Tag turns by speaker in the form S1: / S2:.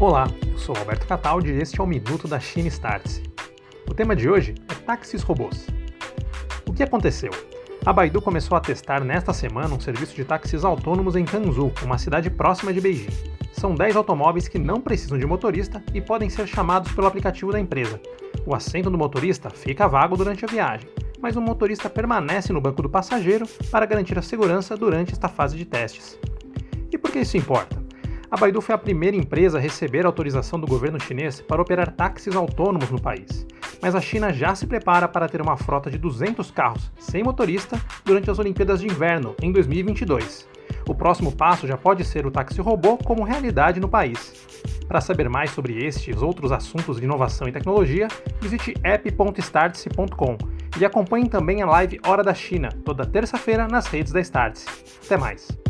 S1: Olá, eu sou Alberto Cataldi e este é o Minuto da China Startse. O tema de hoje é táxis robôs. O que aconteceu? A Baidu começou a testar nesta semana um serviço de táxis autônomos em Canzu, uma cidade próxima de Beijing. São 10 automóveis que não precisam de motorista e podem ser chamados pelo aplicativo da empresa. O assento do motorista fica vago durante a viagem, mas o motorista permanece no banco do passageiro para garantir a segurança durante esta fase de testes. E por que isso importa? A Baidu foi a primeira empresa a receber autorização do governo chinês para operar táxis autônomos no país. Mas a China já se prepara para ter uma frota de 200 carros sem motorista durante as Olimpíadas de Inverno em 2022. O próximo passo já pode ser o táxi robô como realidade no país. Para saber mais sobre estes outros assuntos de inovação e tecnologia, visite app.startse.com e acompanhe também a live Hora da China, toda terça-feira nas redes da Startse. Até mais!